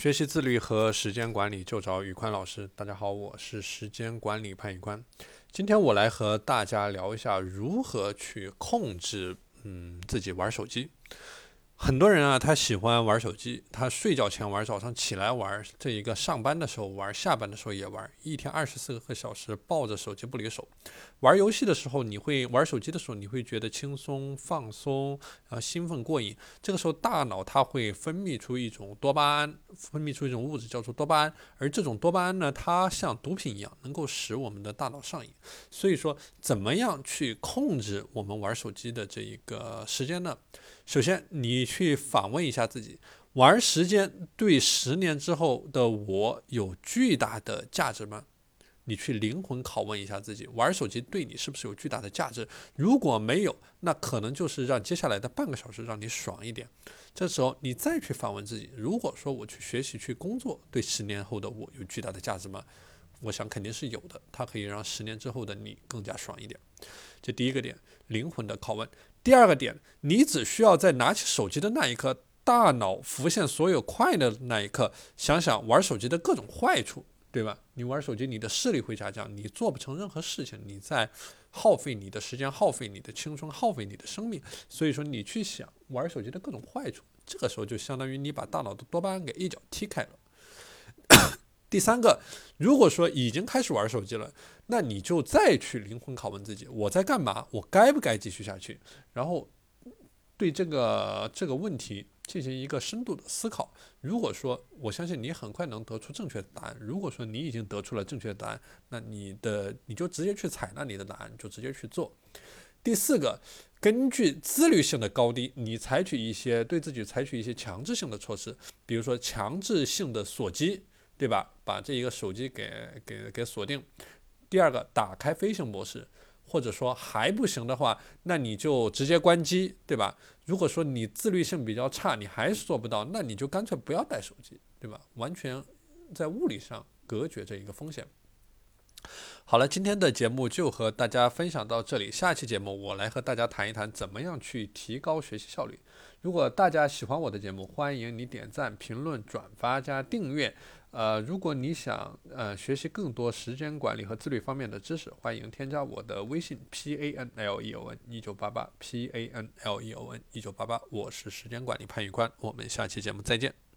学习自律和时间管理就找宇宽老师。大家好，我是时间管理潘宇宽。今天我来和大家聊一下如何去控制嗯自己玩手机。很多人啊，他喜欢玩手机，他睡觉前玩，早上起来玩，这一个上班的时候玩，下班的时候也玩，一天二十四个小时抱着手机不离手。玩游戏的时候，你会玩手机的时候，你会觉得轻松、放松，然后兴奋过瘾。这个时候，大脑它会分泌出一种多巴胺，分泌出一种物质叫做多巴胺，而这种多巴胺呢，它像毒品一样，能够使我们的大脑上瘾。所以说，怎么样去控制我们玩手机的这一个时间呢？首先，你去反问一下自己：玩时间对十年之后的我有巨大的价值吗？你去灵魂拷问一下自己：玩手机对你是不是有巨大的价值？如果没有，那可能就是让接下来的半个小时让你爽一点。这时候你再去反问自己：如果说我去学习、去工作，对十年后的我有巨大的价值吗？我想肯定是有的，它可以让十年之后的你更加爽一点。这第一个点，灵魂的拷问。第二个点，你只需要在拿起手机的那一刻，大脑浮现所有快乐的那一刻，想想玩手机的各种坏处，对吧？你玩手机，你的视力会下降，你做不成任何事情，你在耗费你的时间，耗费你的青春，耗费你的生命。所以说，你去想玩手机的各种坏处，这个时候就相当于你把大脑的多巴胺给一脚踢开了。第三个，如果说已经开始玩手机了，那你就再去灵魂拷问自己：我在干嘛？我该不该继续下去？然后对这个这个问题进行一个深度的思考。如果说我相信你很快能得出正确的答案。如果说你已经得出了正确的答案，那你的你就直接去采纳你的答案，就直接去做。第四个，根据自律性的高低，你采取一些对自己采取一些强制性的措施，比如说强制性的锁机。对吧？把这一个手机给给给锁定。第二个，打开飞行模式，或者说还不行的话，那你就直接关机，对吧？如果说你自律性比较差，你还是做不到，那你就干脆不要带手机，对吧？完全在物理上隔绝这一个风险。好了，今天的节目就和大家分享到这里。下期节目我来和大家谈一谈怎么样去提高学习效率。如果大家喜欢我的节目，欢迎你点赞、评论、转发加订阅。呃，如果你想呃学习更多时间管理和自律方面的知识，欢迎添加我的微信 p a n l e o n 一九八八 p a n l e o n 一九八八，我是时间管理潘宇宽，我们下期节目再见。